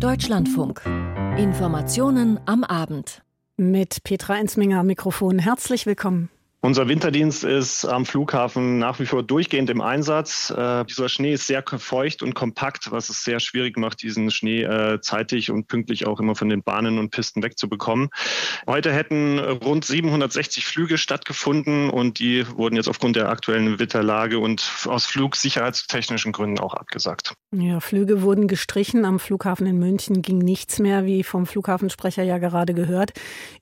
Deutschlandfunk. Informationen am Abend. Mit Petra Ensminger am Mikrofon. Herzlich willkommen. Unser Winterdienst ist am Flughafen nach wie vor durchgehend im Einsatz. Äh, dieser Schnee ist sehr feucht und kompakt, was es sehr schwierig macht, diesen Schnee äh, zeitig und pünktlich auch immer von den Bahnen und Pisten wegzubekommen. Heute hätten rund 760 Flüge stattgefunden und die wurden jetzt aufgrund der aktuellen Witterlage und aus flugsicherheitstechnischen Gründen auch abgesagt. Ja, Flüge wurden gestrichen. Am Flughafen in München ging nichts mehr, wie vom Flughafensprecher ja gerade gehört.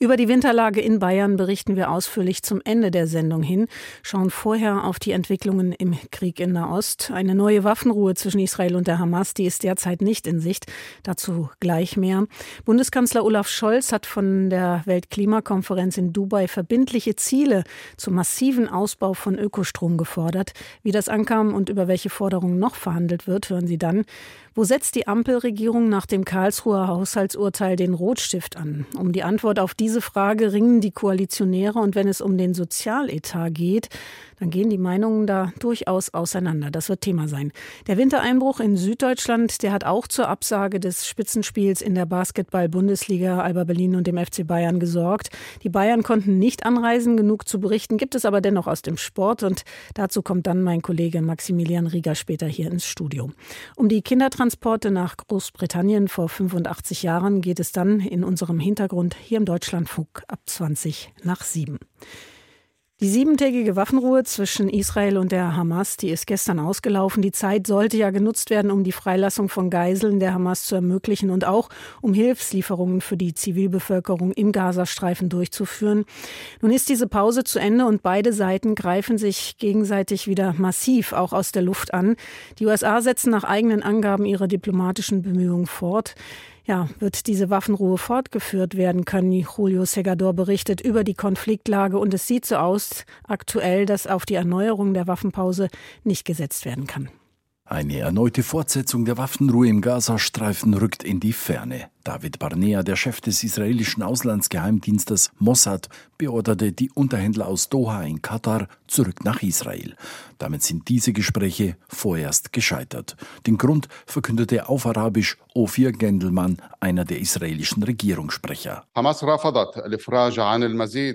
Über die Winterlage in Bayern berichten wir ausführlich zum Ende der Sendung hin, schauen vorher auf die Entwicklungen im Krieg in Nahost. Eine neue Waffenruhe zwischen Israel und der Hamas, die ist derzeit nicht in Sicht. Dazu gleich mehr. Bundeskanzler Olaf Scholz hat von der Weltklimakonferenz in Dubai verbindliche Ziele zum massiven Ausbau von Ökostrom gefordert. Wie das ankam und über welche Forderungen noch verhandelt wird, hören Sie dann. Wo setzt die Ampelregierung nach dem Karlsruher Haushaltsurteil den Rotstift an? Um die Antwort auf diese Frage ringen die Koalitionäre und wenn es um den Sozialetat geht, dann gehen die Meinungen da durchaus auseinander. Das wird Thema sein. Der Wintereinbruch in Süddeutschland, der hat auch zur Absage des Spitzenspiels in der Basketball-Bundesliga Alba Berlin und dem FC Bayern gesorgt. Die Bayern konnten nicht anreisen, genug zu berichten gibt es aber dennoch aus dem Sport und dazu kommt dann mein Kollege Maximilian Rieger später hier ins Studio. Um die Kindertransporte nach Großbritannien vor 85 Jahren geht es dann in unserem Hintergrund hier im Deutschlandfunk ab 20 nach 7. Die siebentägige Waffenruhe zwischen Israel und der Hamas, die ist gestern ausgelaufen. Die Zeit sollte ja genutzt werden, um die Freilassung von Geiseln der Hamas zu ermöglichen und auch um Hilfslieferungen für die Zivilbevölkerung im Gazastreifen durchzuführen. Nun ist diese Pause zu Ende und beide Seiten greifen sich gegenseitig wieder massiv auch aus der Luft an. Die USA setzen nach eigenen Angaben ihre diplomatischen Bemühungen fort. Ja, wird diese Waffenruhe fortgeführt werden können? Julio Segador berichtet über die Konfliktlage und es sieht so aus aktuell, dass auf die Erneuerung der Waffenpause nicht gesetzt werden kann. Eine erneute Fortsetzung der Waffenruhe im Gazastreifen rückt in die Ferne. David Barnea, der Chef des israelischen Auslandsgeheimdienstes Mossad, beorderte die Unterhändler aus Doha in Katar zurück nach Israel. Damit sind diese Gespräche vorerst gescheitert. Den Grund verkündete auf Arabisch Ophir Gendelmann, einer der israelischen Regierungssprecher.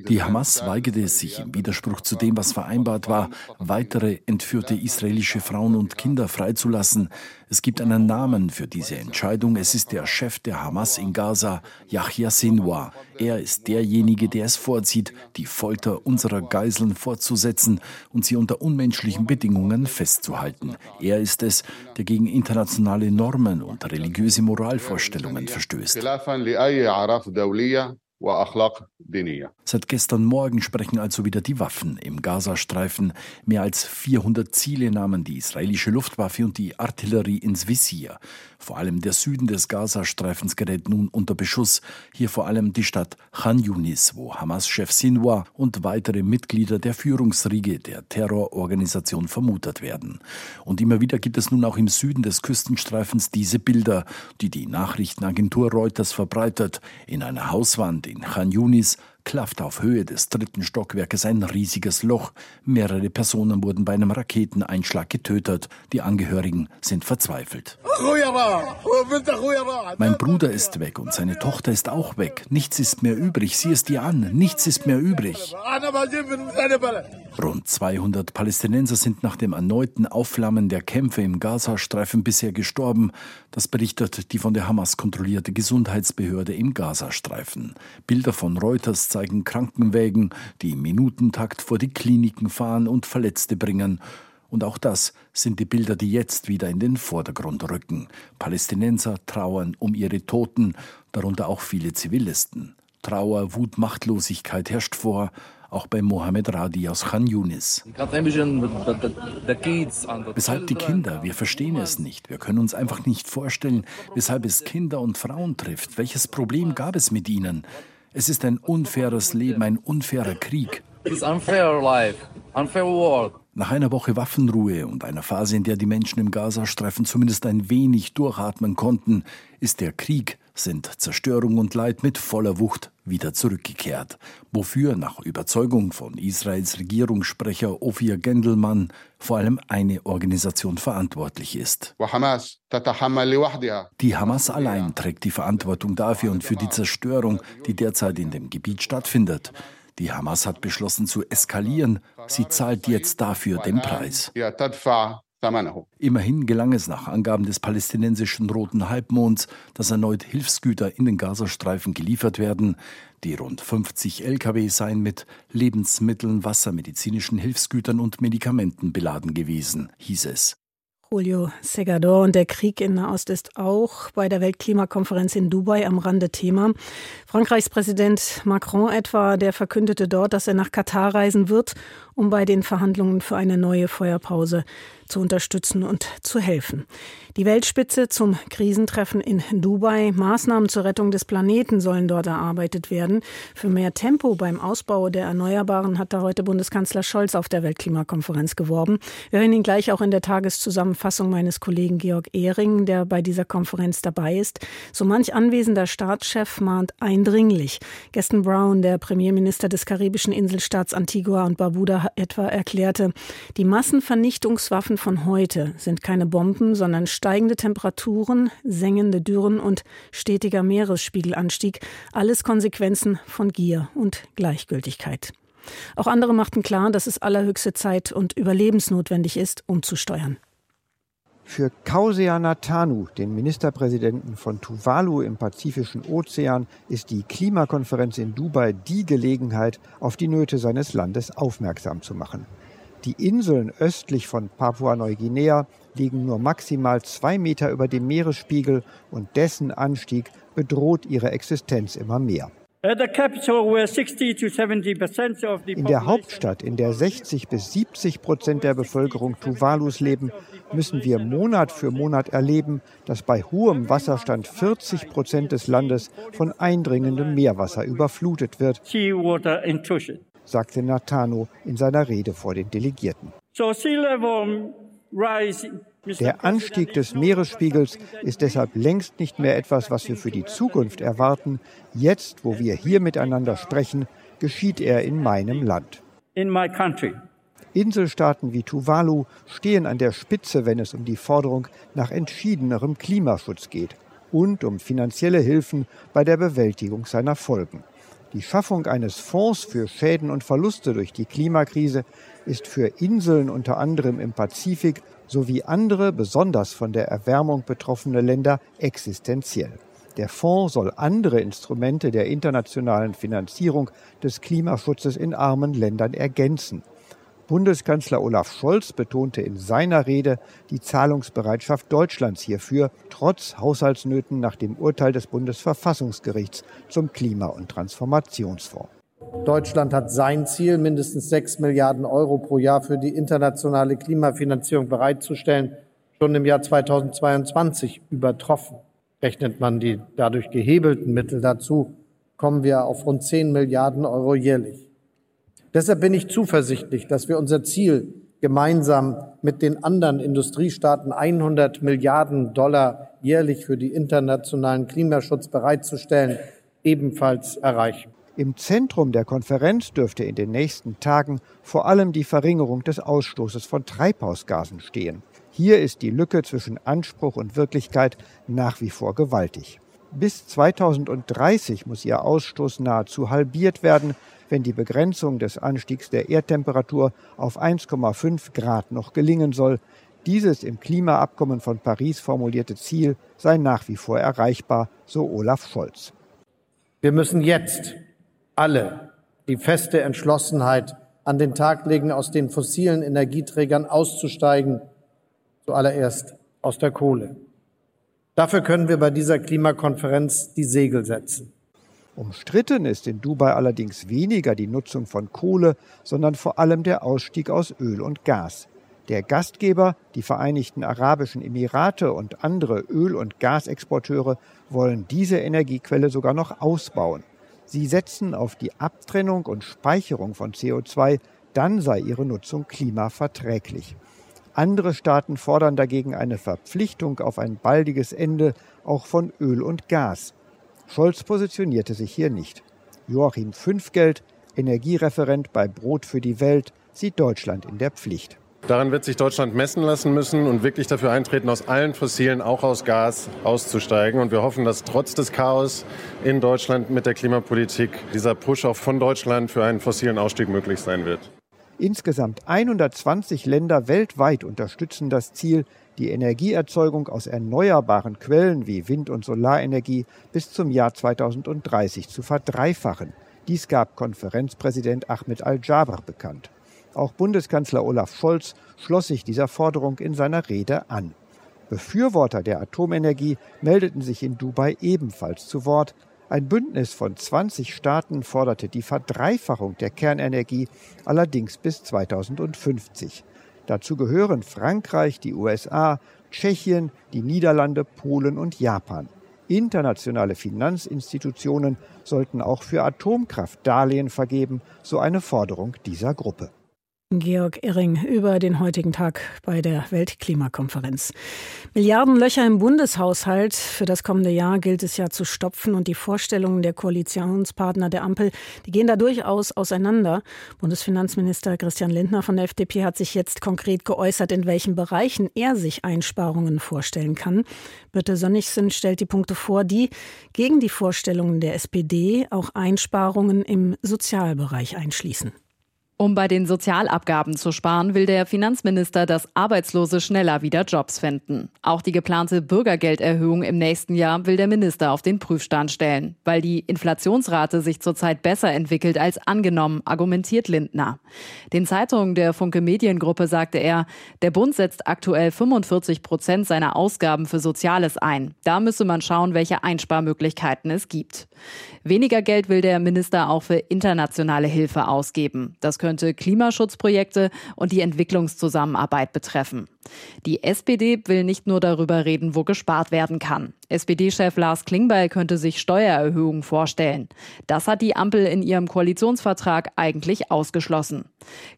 Die Hamas weigerte sich im Widerspruch zu dem, was vereinbart war, weitere entführte israelische Frauen und Kinder freizulassen. Es gibt einen Namen für diese Entscheidung. Es ist der Chef der Hamas in Gaza, Yahya Sinwar. Er ist derjenige, der es vorzieht, die Folter unserer Geiseln fortzusetzen und sie unter unmenschlichen Bedingungen festzuhalten. Er ist es, der gegen internationale Normen und religiöse Moralvorstellungen verstößt. Seit gestern Morgen sprechen also wieder die Waffen im Gazastreifen. Mehr als 400 Ziele nahmen die israelische Luftwaffe und die Artillerie ins Visier. Vor allem der Süden des Gazastreifens gerät nun unter Beschuss. Hier vor allem die Stadt Khan Yunis, wo Hamas-Chef Sinwar und weitere Mitglieder der Führungsriege der Terrororganisation vermutet werden. Und immer wieder gibt es nun auch im Süden des Küstenstreifens diese Bilder, die die Nachrichtenagentur Reuters verbreitet. In einer Hauswand in Khan Yunis klafft auf Höhe des dritten Stockwerkes ein riesiges Loch. Mehrere Personen wurden bei einem Raketeneinschlag getötet. Die Angehörigen sind verzweifelt. Mein Bruder ist weg und seine Tochter ist auch weg. Nichts ist mehr übrig. Sieh es dir an. Nichts ist mehr übrig. Rund 200 Palästinenser sind nach dem erneuten Aufflammen der Kämpfe im Gazastreifen bisher gestorben. Das berichtet die von der Hamas kontrollierte Gesundheitsbehörde im Gazastreifen. Bilder von Reuters zeigen Krankenwägen, die im Minutentakt vor die Kliniken fahren und Verletzte bringen. Und auch das sind die Bilder, die jetzt wieder in den Vordergrund rücken. Palästinenser trauern um ihre Toten, darunter auch viele Zivilisten. Trauer, Wut, Machtlosigkeit herrscht vor, auch bei Mohammed Radi aus Khan Yunis. Weshalb die Kinder? Wir verstehen es nicht. Wir können uns einfach nicht vorstellen, weshalb es Kinder und Frauen trifft. Welches Problem gab es mit ihnen? Es ist ein unfaires Leben, ein unfairer Krieg. Nach einer Woche Waffenruhe und einer Phase, in der die Menschen im Gazastreifen zumindest ein wenig durchatmen konnten, ist der Krieg sind Zerstörung und Leid mit voller Wucht wieder zurückgekehrt, wofür nach Überzeugung von Israels Regierungssprecher Ophir Gendelmann vor allem eine Organisation verantwortlich ist. Die Hamas allein trägt die Verantwortung dafür und für die Zerstörung, die derzeit in dem Gebiet stattfindet. Die Hamas hat beschlossen zu eskalieren. Sie zahlt jetzt dafür den Preis. Immerhin gelang es nach Angaben des palästinensischen Roten Halbmonds, dass erneut Hilfsgüter in den Gazastreifen geliefert werden. Die rund 50 Lkw seien mit Lebensmitteln, Wasser, medizinischen Hilfsgütern und Medikamenten beladen gewesen, hieß es. Julio Segador und der Krieg in Nahost ist auch bei der Weltklimakonferenz in Dubai am Rande Thema. Frankreichs Präsident Macron etwa, der verkündete dort, dass er nach Katar reisen wird, um bei den Verhandlungen für eine neue Feuerpause zu unterstützen und zu helfen. Die Weltspitze zum Krisentreffen in Dubai. Maßnahmen zur Rettung des Planeten sollen dort erarbeitet werden. Für mehr Tempo beim Ausbau der Erneuerbaren hat da heute Bundeskanzler Scholz auf der Weltklimakonferenz geworben. Wir hören ihn gleich auch in der Tageszusammenfassung meines Kollegen Georg Ehring, der bei dieser Konferenz dabei ist. So manch anwesender Staatschef mahnt eindringlich. Gaston Brown, der Premierminister des karibischen Inselstaats Antigua und Barbuda, etwa erklärte, die Massenvernichtungswaffen von heute sind keine Bomben, sondern steigende Temperaturen, sengende Dürren und stetiger Meeresspiegelanstieg, alles Konsequenzen von Gier und Gleichgültigkeit. Auch andere machten klar, dass es allerhöchste Zeit und überlebensnotwendig ist, umzusteuern. Für Kausea Natanu, den Ministerpräsidenten von Tuvalu im Pazifischen Ozean, ist die Klimakonferenz in Dubai die Gelegenheit, auf die Nöte seines Landes aufmerksam zu machen. Die Inseln östlich von Papua-Neuguinea liegen nur maximal zwei Meter über dem Meeresspiegel und dessen Anstieg bedroht ihre Existenz immer mehr. In der Hauptstadt, in der 60 bis 70 Prozent der Bevölkerung Tuvalus leben, müssen wir Monat für Monat erleben, dass bei hohem Wasserstand 40 Prozent des Landes von eindringendem Meerwasser überflutet wird, sagte Natano in seiner Rede vor den Delegierten. Der Anstieg des Meeresspiegels ist deshalb längst nicht mehr etwas, was wir für die Zukunft erwarten. Jetzt, wo wir hier miteinander sprechen, geschieht er in meinem Land. In Inselstaaten wie Tuvalu stehen an der Spitze, wenn es um die Forderung nach entschiedenerem Klimaschutz geht und um finanzielle Hilfen bei der Bewältigung seiner Folgen. Die Schaffung eines Fonds für Schäden und Verluste durch die Klimakrise ist für Inseln unter anderem im Pazifik sowie andere besonders von der Erwärmung betroffene Länder existenziell. Der Fonds soll andere Instrumente der internationalen Finanzierung des Klimaschutzes in armen Ländern ergänzen. Bundeskanzler Olaf Scholz betonte in seiner Rede die Zahlungsbereitschaft Deutschlands hierfür, trotz Haushaltsnöten nach dem Urteil des Bundesverfassungsgerichts zum Klima- und Transformationsfonds. Deutschland hat sein Ziel, mindestens sechs Milliarden Euro pro Jahr für die internationale Klimafinanzierung bereitzustellen, schon im Jahr 2022 übertroffen. Rechnet man die dadurch gehebelten Mittel dazu, kommen wir auf rund zehn Milliarden Euro jährlich. Deshalb bin ich zuversichtlich, dass wir unser Ziel, gemeinsam mit den anderen Industriestaaten 100 Milliarden Dollar jährlich für die internationalen Klimaschutz bereitzustellen, ebenfalls erreichen. Im Zentrum der Konferenz dürfte in den nächsten Tagen vor allem die Verringerung des Ausstoßes von Treibhausgasen stehen. Hier ist die Lücke zwischen Anspruch und Wirklichkeit nach wie vor gewaltig. Bis 2030 muss ihr Ausstoß nahezu halbiert werden, wenn die Begrenzung des Anstiegs der Erdtemperatur auf 1,5 Grad noch gelingen soll. Dieses im Klimaabkommen von Paris formulierte Ziel sei nach wie vor erreichbar, so Olaf Scholz. Wir müssen jetzt alle die feste Entschlossenheit an den Tag legen, aus den fossilen Energieträgern auszusteigen, zuallererst aus der Kohle. Dafür können wir bei dieser Klimakonferenz die Segel setzen. Umstritten ist in Dubai allerdings weniger die Nutzung von Kohle, sondern vor allem der Ausstieg aus Öl und Gas. Der Gastgeber, die Vereinigten Arabischen Emirate und andere Öl- und Gasexporteure wollen diese Energiequelle sogar noch ausbauen. Sie setzen auf die Abtrennung und Speicherung von CO2, dann sei ihre Nutzung klimaverträglich. Andere Staaten fordern dagegen eine Verpflichtung auf ein baldiges Ende auch von Öl und Gas. Scholz positionierte sich hier nicht. Joachim Fünfgeld, Energiereferent bei Brot für die Welt, sieht Deutschland in der Pflicht. Daran wird sich Deutschland messen lassen müssen und wirklich dafür eintreten, aus allen Fossilen, auch aus Gas, auszusteigen. Und wir hoffen, dass trotz des Chaos in Deutschland mit der Klimapolitik dieser Push auch von Deutschland für einen fossilen Ausstieg möglich sein wird. Insgesamt 120 Länder weltweit unterstützen das Ziel, die Energieerzeugung aus erneuerbaren Quellen wie Wind- und Solarenergie bis zum Jahr 2030 zu verdreifachen. Dies gab Konferenzpräsident Ahmed Al-Jaber bekannt. Auch Bundeskanzler Olaf Scholz schloss sich dieser Forderung in seiner Rede an. Befürworter der Atomenergie meldeten sich in Dubai ebenfalls zu Wort. Ein Bündnis von 20 Staaten forderte die Verdreifachung der Kernenergie, allerdings bis 2050. Dazu gehören Frankreich, die USA, Tschechien, die Niederlande, Polen und Japan. Internationale Finanzinstitutionen sollten auch für Atomkraft Darlehen vergeben, so eine Forderung dieser Gruppe. Georg Irring über den heutigen Tag bei der Weltklimakonferenz. Milliardenlöcher im Bundeshaushalt für das kommende Jahr gilt es ja zu stopfen und die Vorstellungen der Koalitionspartner der Ampel, die gehen da durchaus auseinander. Bundesfinanzminister Christian Lindner von der FDP hat sich jetzt konkret geäußert, in welchen Bereichen er sich Einsparungen vorstellen kann. Birte Sönnigsen stellt die Punkte vor, die gegen die Vorstellungen der SPD auch Einsparungen im Sozialbereich einschließen. Um bei den Sozialabgaben zu sparen, will der Finanzminister, dass Arbeitslose schneller wieder Jobs finden. Auch die geplante Bürgergelderhöhung im nächsten Jahr will der Minister auf den Prüfstand stellen, weil die Inflationsrate sich zurzeit besser entwickelt als angenommen, argumentiert Lindner. Den Zeitungen der Funke Mediengruppe sagte er, der Bund setzt aktuell 45 Prozent seiner Ausgaben für Soziales ein. Da müsse man schauen, welche Einsparmöglichkeiten es gibt. Weniger Geld will der Minister auch für internationale Hilfe ausgeben. Das könnte Klimaschutzprojekte und die Entwicklungszusammenarbeit betreffen. Die SPD will nicht nur darüber reden, wo gespart werden kann. SPD-Chef Lars Klingbeil könnte sich Steuererhöhungen vorstellen. Das hat die Ampel in ihrem Koalitionsvertrag eigentlich ausgeschlossen.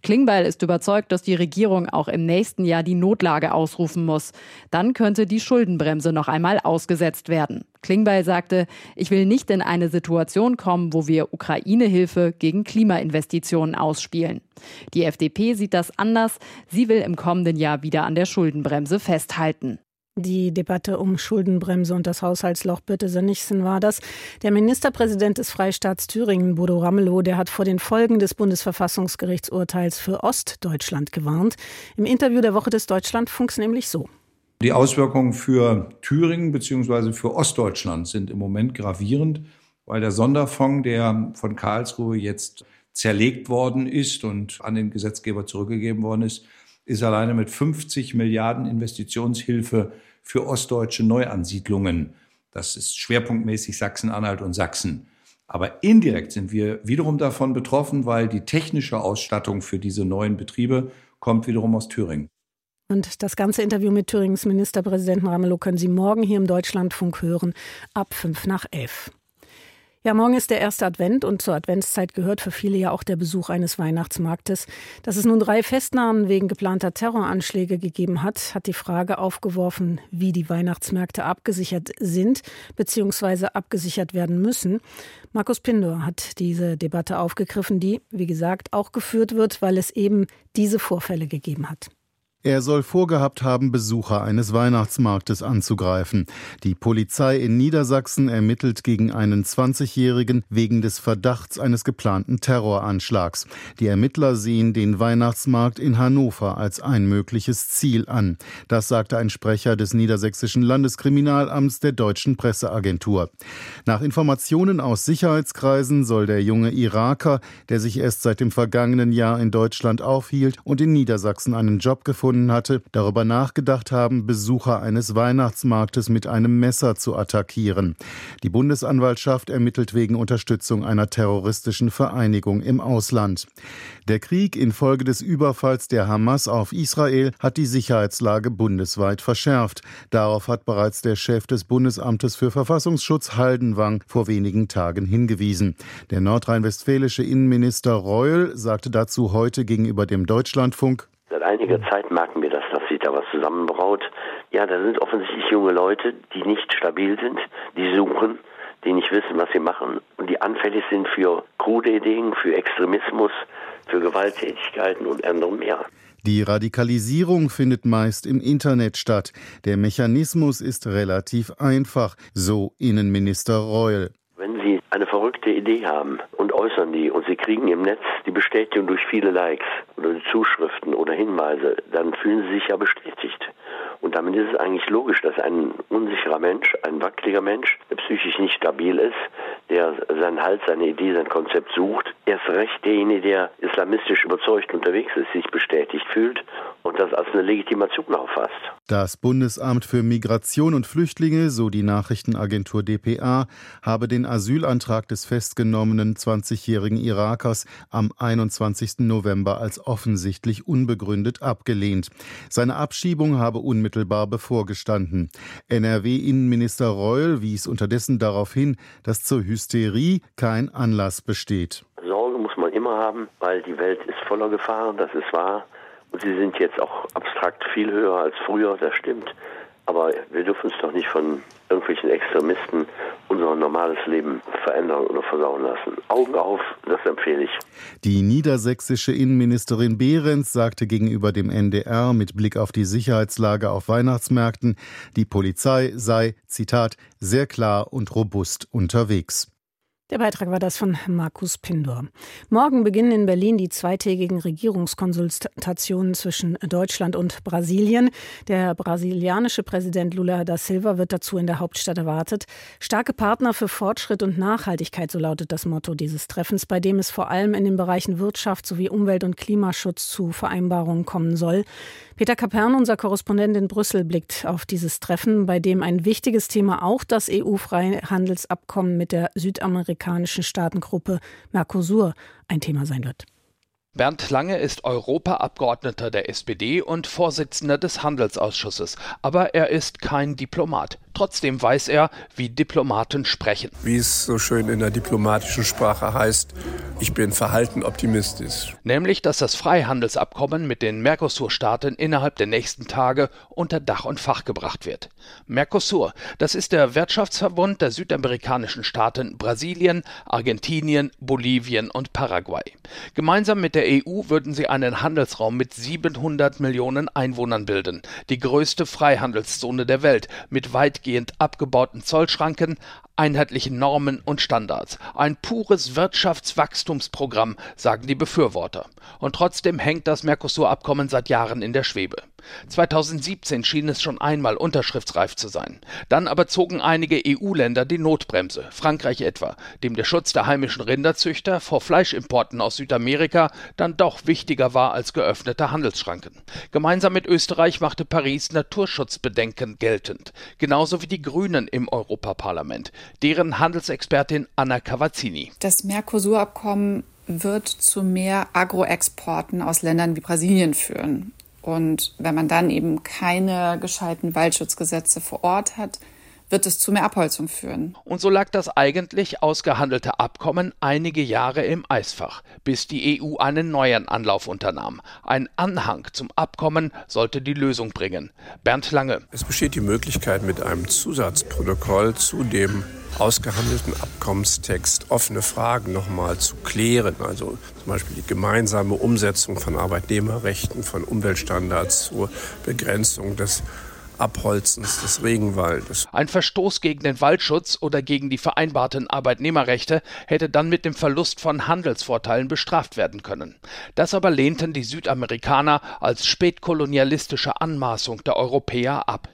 Klingbeil ist überzeugt, dass die Regierung auch im nächsten Jahr die Notlage ausrufen muss. Dann könnte die Schuldenbremse noch einmal ausgesetzt werden. Klingbeil sagte, ich will nicht in eine Situation kommen, wo wir Ukraine-Hilfe gegen Klimainvestitionen ausspielen. Die FDP sieht das anders. Sie will im kommenden Jahr wieder an der Schuldenbremse festhalten. Die Debatte um Schuldenbremse und das Haushaltsloch Birte Sönnigsen war das. Der Ministerpräsident des Freistaats Thüringen, Bodo Ramelow, der hat vor den Folgen des Bundesverfassungsgerichtsurteils für Ostdeutschland gewarnt. Im Interview der Woche des Deutschlandfunks nämlich so. Die Auswirkungen für Thüringen bzw. für Ostdeutschland sind im Moment gravierend, weil der Sonderfonds, der von Karlsruhe jetzt zerlegt worden ist und an den Gesetzgeber zurückgegeben worden ist, ist alleine mit 50 Milliarden Investitionshilfe für ostdeutsche Neuansiedlungen. Das ist schwerpunktmäßig Sachsen-Anhalt und Sachsen. Aber indirekt sind wir wiederum davon betroffen, weil die technische Ausstattung für diese neuen Betriebe kommt wiederum aus Thüringen. Und das ganze Interview mit Thürings Ministerpräsidenten Ramelow können Sie morgen hier im Deutschlandfunk hören, ab fünf nach elf. Ja, morgen ist der erste Advent und zur Adventszeit gehört für viele ja auch der Besuch eines Weihnachtsmarktes. Dass es nun drei Festnahmen wegen geplanter Terroranschläge gegeben hat, hat die Frage aufgeworfen, wie die Weihnachtsmärkte abgesichert sind bzw. abgesichert werden müssen. Markus Pindor hat diese Debatte aufgegriffen, die, wie gesagt, auch geführt wird, weil es eben diese Vorfälle gegeben hat. Er soll vorgehabt haben, Besucher eines Weihnachtsmarktes anzugreifen. Die Polizei in Niedersachsen ermittelt gegen einen 20-Jährigen wegen des Verdachts eines geplanten Terroranschlags. Die Ermittler sehen den Weihnachtsmarkt in Hannover als ein mögliches Ziel an. Das sagte ein Sprecher des Niedersächsischen Landeskriminalamts der deutschen Presseagentur. Nach Informationen aus Sicherheitskreisen soll der junge Iraker, der sich erst seit dem vergangenen Jahr in Deutschland aufhielt und in Niedersachsen einen Job gefunden gefunden hatte, darüber nachgedacht haben, Besucher eines Weihnachtsmarktes mit einem Messer zu attackieren. Die Bundesanwaltschaft ermittelt wegen Unterstützung einer terroristischen Vereinigung im Ausland. Der Krieg infolge des Überfalls der Hamas auf Israel hat die Sicherheitslage bundesweit verschärft. Darauf hat bereits der Chef des Bundesamtes für Verfassungsschutz Haldenwang vor wenigen Tagen hingewiesen. Der nordrhein-westfälische Innenminister Reul sagte dazu heute gegenüber dem Deutschlandfunk, Seit einiger Zeit merken wir das, dass sich da was zusammenbraut. Ja, da sind offensichtlich junge Leute, die nicht stabil sind, die suchen, die nicht wissen, was sie machen und die anfällig sind für krude Ideen, für Extremismus, für Gewalttätigkeiten und anderem mehr. Die Radikalisierung findet meist im Internet statt. Der Mechanismus ist relativ einfach, so Innenminister Reul. Wenn Sie eine verrückte Idee haben und äußern die und Sie kriegen im Netz die Bestätigung durch viele Likes oder Zuschriften oder Hinweise, dann fühlen Sie sich ja bestätigt. Und damit ist es eigentlich logisch, dass ein unsicherer Mensch, ein wackeliger Mensch, der psychisch nicht stabil ist, der seinen Halt, seine Idee, sein Konzept sucht, erst recht derjenige, der islamistisch überzeugt unterwegs ist, sich bestätigt fühlt und das als eine Legitimation auffasst. Das Bundesamt für Migration und Flüchtlinge, so die Nachrichtenagentur dpa, habe den Asylantrag des festgenommenen 20-jährigen Irakers am 21. November als offensichtlich unbegründet abgelehnt. Seine Abschiebung habe unmittelbar bevorgestanden. NRW-Innenminister Reul wies unterdessen darauf hin, dass zur Hysterie kein Anlass besteht. Sorge muss man immer haben, weil die Welt ist voller Gefahren, das ist wahr. Und sie sind jetzt auch abstrakt viel höher als früher, das stimmt. Aber wir dürfen uns doch nicht von irgendwelchen Extremisten unser normales Leben verändern oder versauen lassen. Augen auf, das empfehle ich. Die niedersächsische Innenministerin Behrens sagte gegenüber dem NDR mit Blick auf die Sicherheitslage auf Weihnachtsmärkten, die Polizei sei, Zitat, sehr klar und robust unterwegs. Der Beitrag war das von Markus Pindor. Morgen beginnen in Berlin die zweitägigen Regierungskonsultationen zwischen Deutschland und Brasilien. Der brasilianische Präsident Lula da Silva wird dazu in der Hauptstadt erwartet. Starke Partner für Fortschritt und Nachhaltigkeit, so lautet das Motto dieses Treffens, bei dem es vor allem in den Bereichen Wirtschaft sowie Umwelt- und Klimaschutz zu Vereinbarungen kommen soll. Peter Kapern, unser Korrespondent in Brüssel, blickt auf dieses Treffen, bei dem ein wichtiges Thema auch das EU-Freihandelsabkommen mit der südamerikanischen Staatengruppe Mercosur ein Thema sein wird. Bernd Lange ist Europaabgeordneter der SPD und Vorsitzender des Handelsausschusses, aber er ist kein Diplomat. Trotzdem weiß er, wie Diplomaten sprechen. Wie es so schön in der diplomatischen Sprache heißt, ich bin verhalten optimistisch. Nämlich, dass das Freihandelsabkommen mit den Mercosur-Staaten innerhalb der nächsten Tage unter Dach und Fach gebracht wird. Mercosur, das ist der Wirtschaftsverbund der südamerikanischen Staaten Brasilien, Argentinien, Bolivien und Paraguay. Gemeinsam mit der EU würden sie einen Handelsraum mit 700 Millionen Einwohnern bilden, die größte Freihandelszone der Welt mit weit weitgehend abgebauten Zollschranken, einheitlichen Normen und Standards. Ein pures Wirtschaftswachstumsprogramm, sagen die Befürworter. Und trotzdem hängt das Mercosur-Abkommen seit Jahren in der Schwebe. 2017 schien es schon einmal unterschriftsreif zu sein. Dann aber zogen einige EU-Länder die Notbremse, Frankreich etwa, dem der Schutz der heimischen Rinderzüchter vor Fleischimporten aus Südamerika dann doch wichtiger war als geöffnete Handelsschranken. Gemeinsam mit Österreich machte Paris Naturschutzbedenken geltend, genauso wie die Grünen im Europaparlament deren Handelsexpertin Anna Cavazzini. Das Mercosur-Abkommen wird zu mehr Agroexporten aus Ländern wie Brasilien führen. Und wenn man dann eben keine gescheiten Waldschutzgesetze vor Ort hat, wird es zu mehr Abholzung führen. Und so lag das eigentlich ausgehandelte Abkommen einige Jahre im Eisfach, bis die EU einen neuen Anlauf unternahm. Ein Anhang zum Abkommen sollte die Lösung bringen. Bernd Lange. Es besteht die Möglichkeit, mit einem Zusatzprotokoll zu dem ausgehandelten Abkommenstext offene Fragen nochmal zu klären. Also zum Beispiel die gemeinsame Umsetzung von Arbeitnehmerrechten, von Umweltstandards zur Begrenzung des Abholzens des Regenwaldes. Ein Verstoß gegen den Waldschutz oder gegen die vereinbarten Arbeitnehmerrechte hätte dann mit dem Verlust von Handelsvorteilen bestraft werden können. Das aber lehnten die Südamerikaner als spätkolonialistische Anmaßung der Europäer ab.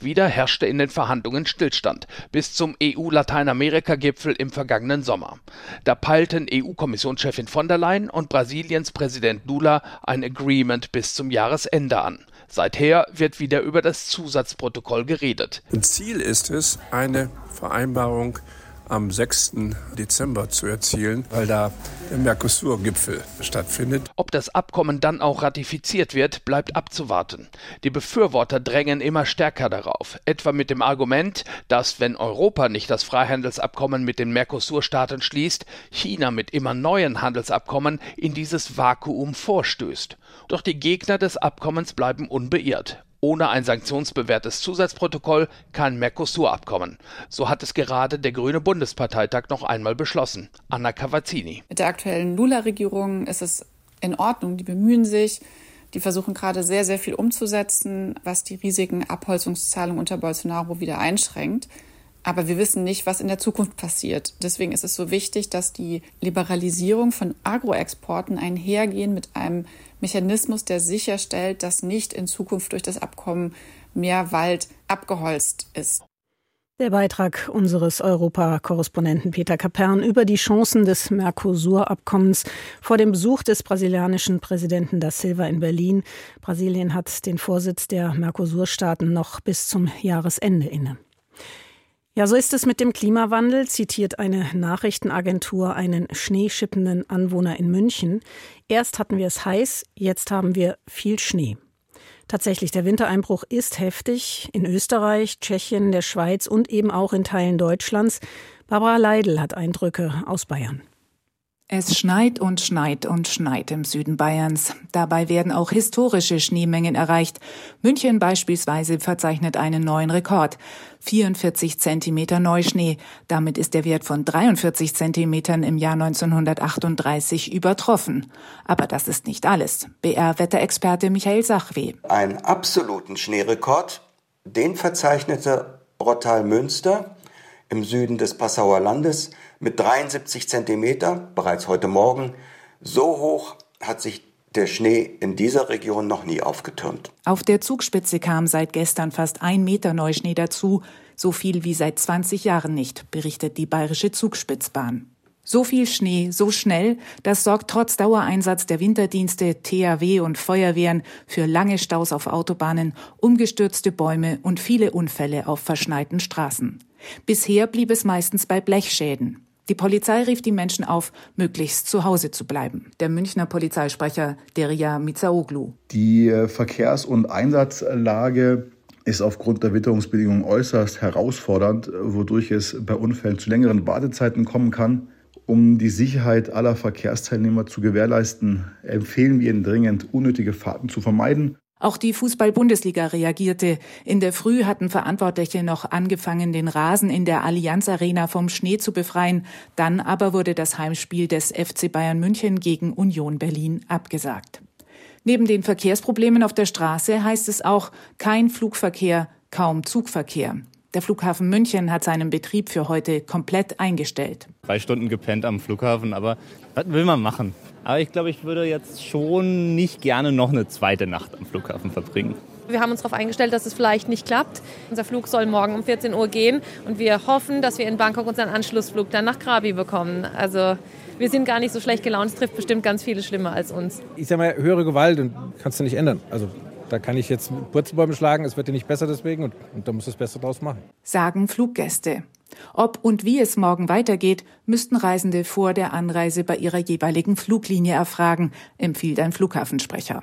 Wieder herrschte in den Verhandlungen Stillstand bis zum EU-Lateinamerika-Gipfel im vergangenen Sommer. Da peilten EU-Kommissionschefin von der Leyen und Brasiliens Präsident Lula ein Agreement bis zum Jahresende an. Seither wird wieder über das Zusatzprotokoll geredet. Ziel ist es, eine Vereinbarung am 6. Dezember zu erzielen, weil da der Mercosur-Gipfel stattfindet. Ob das Abkommen dann auch ratifiziert wird, bleibt abzuwarten. Die Befürworter drängen immer stärker darauf, etwa mit dem Argument, dass wenn Europa nicht das Freihandelsabkommen mit den Mercosur-Staaten schließt, China mit immer neuen Handelsabkommen in dieses Vakuum vorstößt. Doch die Gegner des Abkommens bleiben unbeirrt. Ohne ein sanktionsbewährtes Zusatzprotokoll kein Mercosur-Abkommen. So hat es gerade der Grüne Bundesparteitag noch einmal beschlossen. Anna Cavazzini. Mit der aktuellen Lula-Regierung ist es in Ordnung. Die bemühen sich. Die versuchen gerade sehr, sehr viel umzusetzen, was die riesigen Abholzungszahlungen unter Bolsonaro wieder einschränkt. Aber wir wissen nicht, was in der Zukunft passiert. Deswegen ist es so wichtig, dass die Liberalisierung von Agroexporten einhergehen mit einem Mechanismus, der sicherstellt, dass nicht in Zukunft durch das Abkommen mehr Wald abgeholzt ist. Der Beitrag unseres Europakorrespondenten Peter Kapern über die Chancen des Mercosur-Abkommens vor dem Besuch des brasilianischen Präsidenten da Silva in Berlin. Brasilien hat den Vorsitz der Mercosur-Staaten noch bis zum Jahresende inne. Ja, so ist es mit dem Klimawandel, zitiert eine Nachrichtenagentur einen schneeschippenden Anwohner in München. Erst hatten wir es heiß, jetzt haben wir viel Schnee. Tatsächlich, der Wintereinbruch ist heftig in Österreich, Tschechien, der Schweiz und eben auch in Teilen Deutschlands. Barbara Leidl hat Eindrücke aus Bayern. Es schneit und schneit und schneit im Süden Bayerns. Dabei werden auch historische Schneemengen erreicht. München beispielsweise verzeichnet einen neuen Rekord. 44 Zentimeter Neuschnee. Damit ist der Wert von 43 Zentimetern im Jahr 1938 übertroffen. Aber das ist nicht alles. BR-Wetterexperte Michael Sachwe. Einen absoluten Schneerekord, den verzeichnete Rottal Münster im Süden des Passauer Landes mit 73 Zentimeter bereits heute Morgen. So hoch hat sich der Schnee in dieser Region noch nie aufgetürmt. Auf der Zugspitze kam seit gestern fast ein Meter Neuschnee dazu, so viel wie seit 20 Jahren nicht, berichtet die bayerische Zugspitzbahn. So viel Schnee, so schnell, das sorgt trotz Dauereinsatz der Winterdienste, THW und Feuerwehren für lange Staus auf Autobahnen, umgestürzte Bäume und viele Unfälle auf verschneiten Straßen. Bisher blieb es meistens bei Blechschäden. Die Polizei rief die Menschen auf, möglichst zu Hause zu bleiben. Der Münchner Polizeisprecher Deria Mitsaoglu. Die äh, Verkehrs- und Einsatzlage ist aufgrund der Witterungsbedingungen äußerst herausfordernd, wodurch es bei Unfällen zu längeren Wartezeiten kommen kann. Um die Sicherheit aller Verkehrsteilnehmer zu gewährleisten, empfehlen wir Ihnen dringend, unnötige Fahrten zu vermeiden. Auch die Fußball-Bundesliga reagierte. In der Früh hatten Verantwortliche noch angefangen, den Rasen in der Allianz Arena vom Schnee zu befreien. Dann aber wurde das Heimspiel des FC Bayern München gegen Union Berlin abgesagt. Neben den Verkehrsproblemen auf der Straße heißt es auch kein Flugverkehr, kaum Zugverkehr. Der Flughafen München hat seinen Betrieb für heute komplett eingestellt. Drei Stunden gepennt am Flughafen, aber was will man machen? Aber ich glaube, ich würde jetzt schon nicht gerne noch eine zweite Nacht am Flughafen verbringen. Wir haben uns darauf eingestellt, dass es vielleicht nicht klappt. Unser Flug soll morgen um 14 Uhr gehen und wir hoffen, dass wir in Bangkok unseren Anschlussflug dann nach Krabi bekommen. Also wir sind gar nicht so schlecht gelaunt. Es trifft bestimmt ganz viele schlimmer als uns. Ich sage mal, höhere Gewalt kannst du nicht ändern. Also da kann ich jetzt Purzelbäume schlagen, es wird dir nicht besser deswegen und, und da muss das Beste draus machen. Sagen Fluggäste. Ob und wie es morgen weitergeht, müssten Reisende vor der Anreise bei ihrer jeweiligen Fluglinie erfragen, empfiehlt ein Flughafensprecher.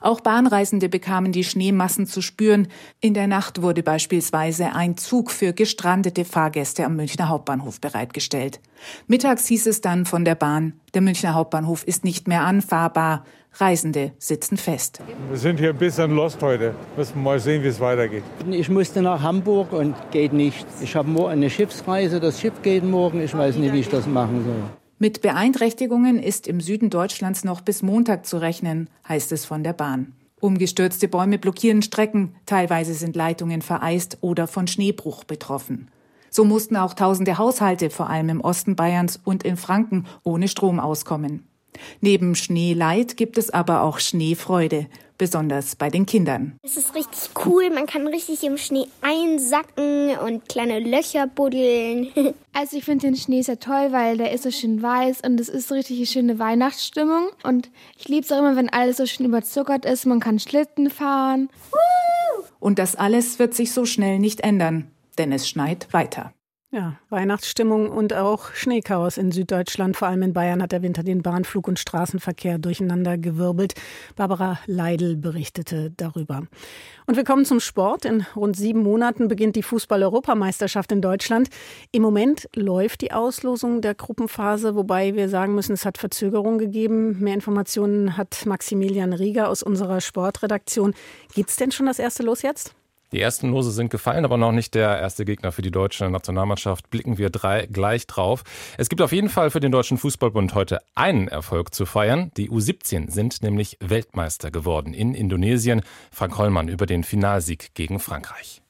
Auch Bahnreisende bekamen die Schneemassen zu spüren. In der Nacht wurde beispielsweise ein Zug für gestrandete Fahrgäste am Münchner Hauptbahnhof bereitgestellt. Mittags hieß es dann von der Bahn, der Münchner Hauptbahnhof ist nicht mehr anfahrbar. Reisende sitzen fest. Wir sind hier ein bisschen lost heute. Müssen mal sehen, wie es weitergeht. Ich musste nach Hamburg und geht nicht. Ich habe morgen eine Schiffsreise. Das Schiff geht morgen. Ich weiß nicht, wie ich das machen soll. Mit Beeinträchtigungen ist im Süden Deutschlands noch bis Montag zu rechnen, heißt es von der Bahn. Umgestürzte Bäume blockieren Strecken, teilweise sind Leitungen vereist oder von Schneebruch betroffen. So mussten auch tausende Haushalte, vor allem im Osten Bayerns und in Franken, ohne Strom auskommen. Neben Schneeleid gibt es aber auch Schneefreude, besonders bei den Kindern. Es ist richtig cool, man kann richtig im Schnee einsacken und kleine Löcher buddeln. Also ich finde den Schnee sehr toll, weil der ist so schön weiß und es ist so richtig eine schöne Weihnachtsstimmung. Und ich liebe es auch immer, wenn alles so schön überzuckert ist, man kann Schlitten fahren. Und das alles wird sich so schnell nicht ändern, denn es schneit weiter. Ja, Weihnachtsstimmung und auch Schneechaos in Süddeutschland. Vor allem in Bayern hat der Winter den Bahnflug- und Straßenverkehr durcheinander gewirbelt. Barbara Leidl berichtete darüber. Und wir kommen zum Sport. In rund sieben Monaten beginnt die Fußball-Europameisterschaft in Deutschland. Im Moment läuft die Auslosung der Gruppenphase, wobei wir sagen müssen, es hat Verzögerungen gegeben. Mehr Informationen hat Maximilian Rieger aus unserer Sportredaktion. Gibt es denn schon das erste Los jetzt? Die ersten Lose sind gefallen, aber noch nicht der erste Gegner für die deutsche Nationalmannschaft. Blicken wir drei gleich drauf. Es gibt auf jeden Fall für den Deutschen Fußballbund heute einen Erfolg zu feiern. Die U17 sind nämlich Weltmeister geworden in Indonesien. Frank Hollmann über den Finalsieg gegen Frankreich.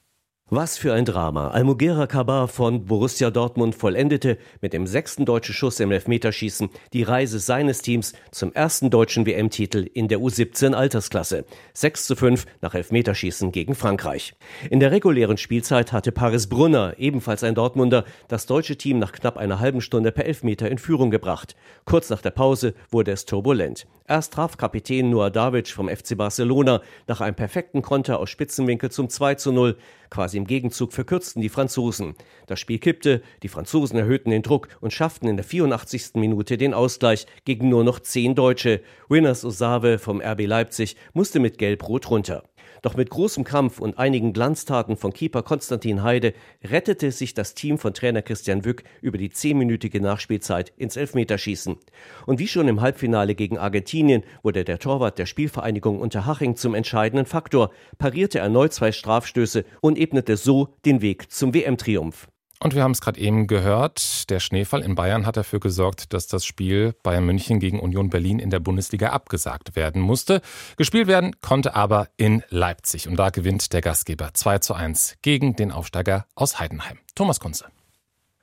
Was für ein Drama. Almugera Kabar von Borussia Dortmund vollendete mit dem sechsten deutschen Schuss im Elfmeterschießen die Reise seines Teams zum ersten deutschen WM-Titel in der U17 Altersklasse. 6 zu 5 nach Elfmeterschießen gegen Frankreich. In der regulären Spielzeit hatte Paris Brunner, ebenfalls ein Dortmunder, das deutsche Team nach knapp einer halben Stunde per Elfmeter in Führung gebracht. Kurz nach der Pause wurde es turbulent. Erst traf Kapitän Noah Davic vom FC Barcelona nach einem perfekten Konter aus Spitzenwinkel zum 2 zu 0. Quasi im Gegenzug verkürzten die Franzosen. Das Spiel kippte, die Franzosen erhöhten den Druck und schafften in der 84. Minute den Ausgleich gegen nur noch zehn Deutsche. Winners Osave vom RB Leipzig musste mit Gelb-Rot runter. Doch mit großem Kampf und einigen Glanztaten von Keeper Konstantin Heide rettete sich das Team von Trainer Christian Wück über die zehnminütige Nachspielzeit ins Elfmeterschießen. Und wie schon im Halbfinale gegen Argentinien wurde der Torwart der Spielvereinigung Unterhaching zum entscheidenden Faktor, parierte erneut zwei Strafstöße und ebnete so den Weg zum WM-Triumph. Und wir haben es gerade eben gehört, der Schneefall in Bayern hat dafür gesorgt, dass das Spiel Bayern München gegen Union Berlin in der Bundesliga abgesagt werden musste. Gespielt werden konnte aber in Leipzig und da gewinnt der Gastgeber 2 zu 1 gegen den Aufsteiger aus Heidenheim. Thomas Kunze.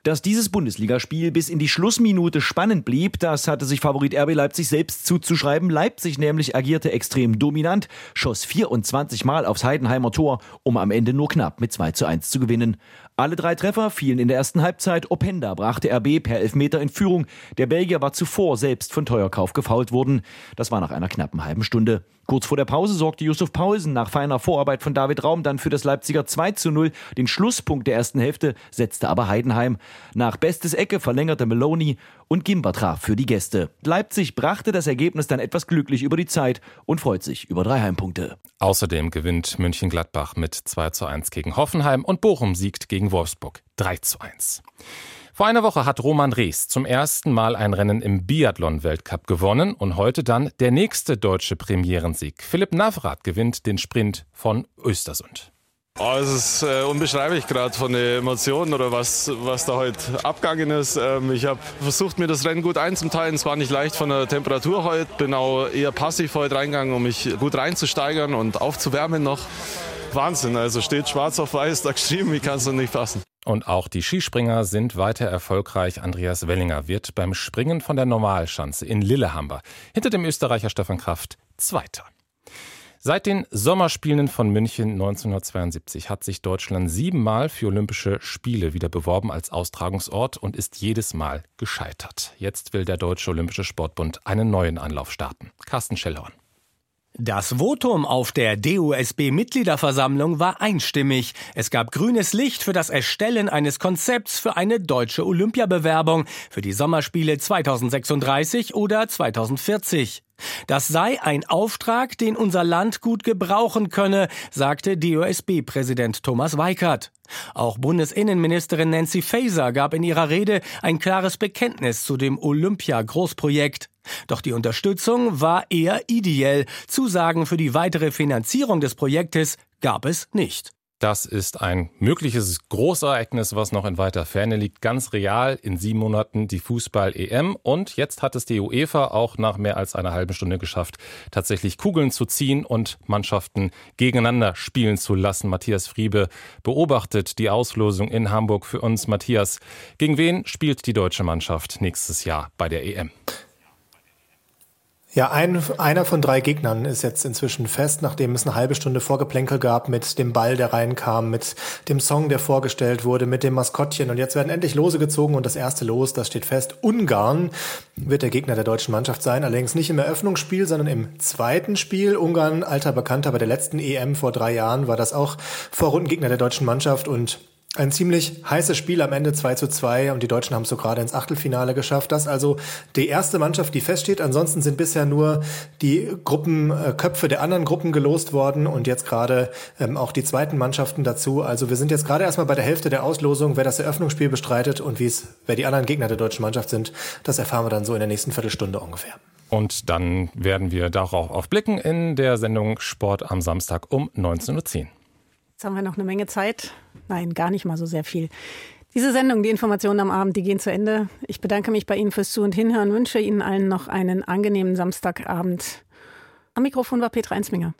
Dass dieses Bundesligaspiel bis in die Schlussminute spannend blieb, das hatte sich Favorit RB Leipzig selbst zuzuschreiben. Leipzig nämlich agierte extrem dominant, schoss 24 Mal aufs Heidenheimer Tor, um am Ende nur knapp mit 2 zu 1 zu gewinnen. Alle drei Treffer fielen in der ersten Halbzeit. Openda brachte RB per Elfmeter in Führung. Der Belgier war zuvor selbst von Teuerkauf gefault worden. Das war nach einer knappen halben Stunde. Kurz vor der Pause sorgte Yusuf Paulsen nach feiner Vorarbeit von David Raum dann für das Leipziger 2 zu 0. Den Schlusspunkt der ersten Hälfte setzte aber Heidenheim. Nach bestes Ecke verlängerte Meloni und Gimba traf für die Gäste. Leipzig brachte das Ergebnis dann etwas glücklich über die Zeit und freut sich über drei Heimpunkte. Außerdem gewinnt München-Gladbach mit 2 zu 1 gegen Hoffenheim und Bochum siegt gegen Wolfsburg 3 zu 1. Vor einer Woche hat Roman Rees zum ersten Mal ein Rennen im Biathlon-Weltcup gewonnen und heute dann der nächste deutsche Premierensieg. Philipp Navrat gewinnt den Sprint von Östersund. Oh, es ist äh, unbeschreiblich gerade von den Emotionen oder was, was da heute abgegangen ist. Ähm, ich habe versucht, mir das Rennen gut einzuteilen. Es war nicht leicht von der Temperatur heute. Bin auch eher passiv heute reingegangen, um mich gut reinzusteigern und aufzuwärmen noch. Wahnsinn, also steht schwarz auf weiß da geschrieben, wie kann es denn nicht passen? Und auch die Skispringer sind weiter erfolgreich. Andreas Wellinger wird beim Springen von der Normalschanze in Lillehammer hinter dem Österreicher Stefan Kraft Zweiter. Seit den Sommerspielen von München 1972 hat sich Deutschland siebenmal für Olympische Spiele wieder beworben als Austragungsort und ist jedes Mal gescheitert. Jetzt will der Deutsche Olympische Sportbund einen neuen Anlauf starten. Carsten Schellhorn. Das Votum auf der DOSB-Mitgliederversammlung war einstimmig. Es gab grünes Licht für das Erstellen eines Konzepts für eine deutsche Olympiabewerbung für die Sommerspiele 2036 oder 2040. Das sei ein Auftrag, den unser Land gut gebrauchen könne, sagte DOSB-Präsident Thomas Weikert. Auch Bundesinnenministerin Nancy Faeser gab in ihrer Rede ein klares Bekenntnis zu dem Olympia-Großprojekt. Doch die Unterstützung war eher ideell. Zusagen für die weitere Finanzierung des Projektes gab es nicht. Das ist ein mögliches Großereignis, was noch in weiter Ferne liegt. Ganz real in sieben Monaten die Fußball-EM. Und jetzt hat es die UEFA auch nach mehr als einer halben Stunde geschafft, tatsächlich Kugeln zu ziehen und Mannschaften gegeneinander spielen zu lassen. Matthias Friebe beobachtet die Auslosung in Hamburg für uns. Matthias, gegen wen spielt die deutsche Mannschaft nächstes Jahr bei der EM? Ja, ein, einer von drei Gegnern ist jetzt inzwischen fest, nachdem es eine halbe Stunde Vorgeplänkel gab mit dem Ball, der reinkam, mit dem Song, der vorgestellt wurde, mit dem Maskottchen. Und jetzt werden endlich Lose gezogen und das erste Los, das steht fest. Ungarn wird der Gegner der deutschen Mannschaft sein, allerdings nicht im Eröffnungsspiel, sondern im zweiten Spiel. Ungarn, alter Bekannter bei der letzten EM vor drei Jahren, war das auch Vorrundengegner der deutschen Mannschaft und Ein ziemlich heißes Spiel am Ende 2 zu 2 und die Deutschen haben es so gerade ins Achtelfinale geschafft. Das also die erste Mannschaft, die feststeht. Ansonsten sind bisher nur die Gruppenköpfe der anderen Gruppen gelost worden und jetzt gerade ähm, auch die zweiten Mannschaften dazu. Also wir sind jetzt gerade erstmal bei der Hälfte der Auslosung, wer das Eröffnungsspiel bestreitet und wie es, wer die anderen Gegner der deutschen Mannschaft sind. Das erfahren wir dann so in der nächsten Viertelstunde ungefähr. Und dann werden wir darauf aufblicken in der Sendung Sport am Samstag um 19.10 Uhr. Jetzt haben wir noch eine Menge Zeit. Nein, gar nicht mal so sehr viel. Diese Sendung, die Informationen am Abend, die gehen zu Ende. Ich bedanke mich bei Ihnen fürs Zu- und Hinhören, wünsche Ihnen allen noch einen angenehmen Samstagabend. Am Mikrofon war Petra Einsminger.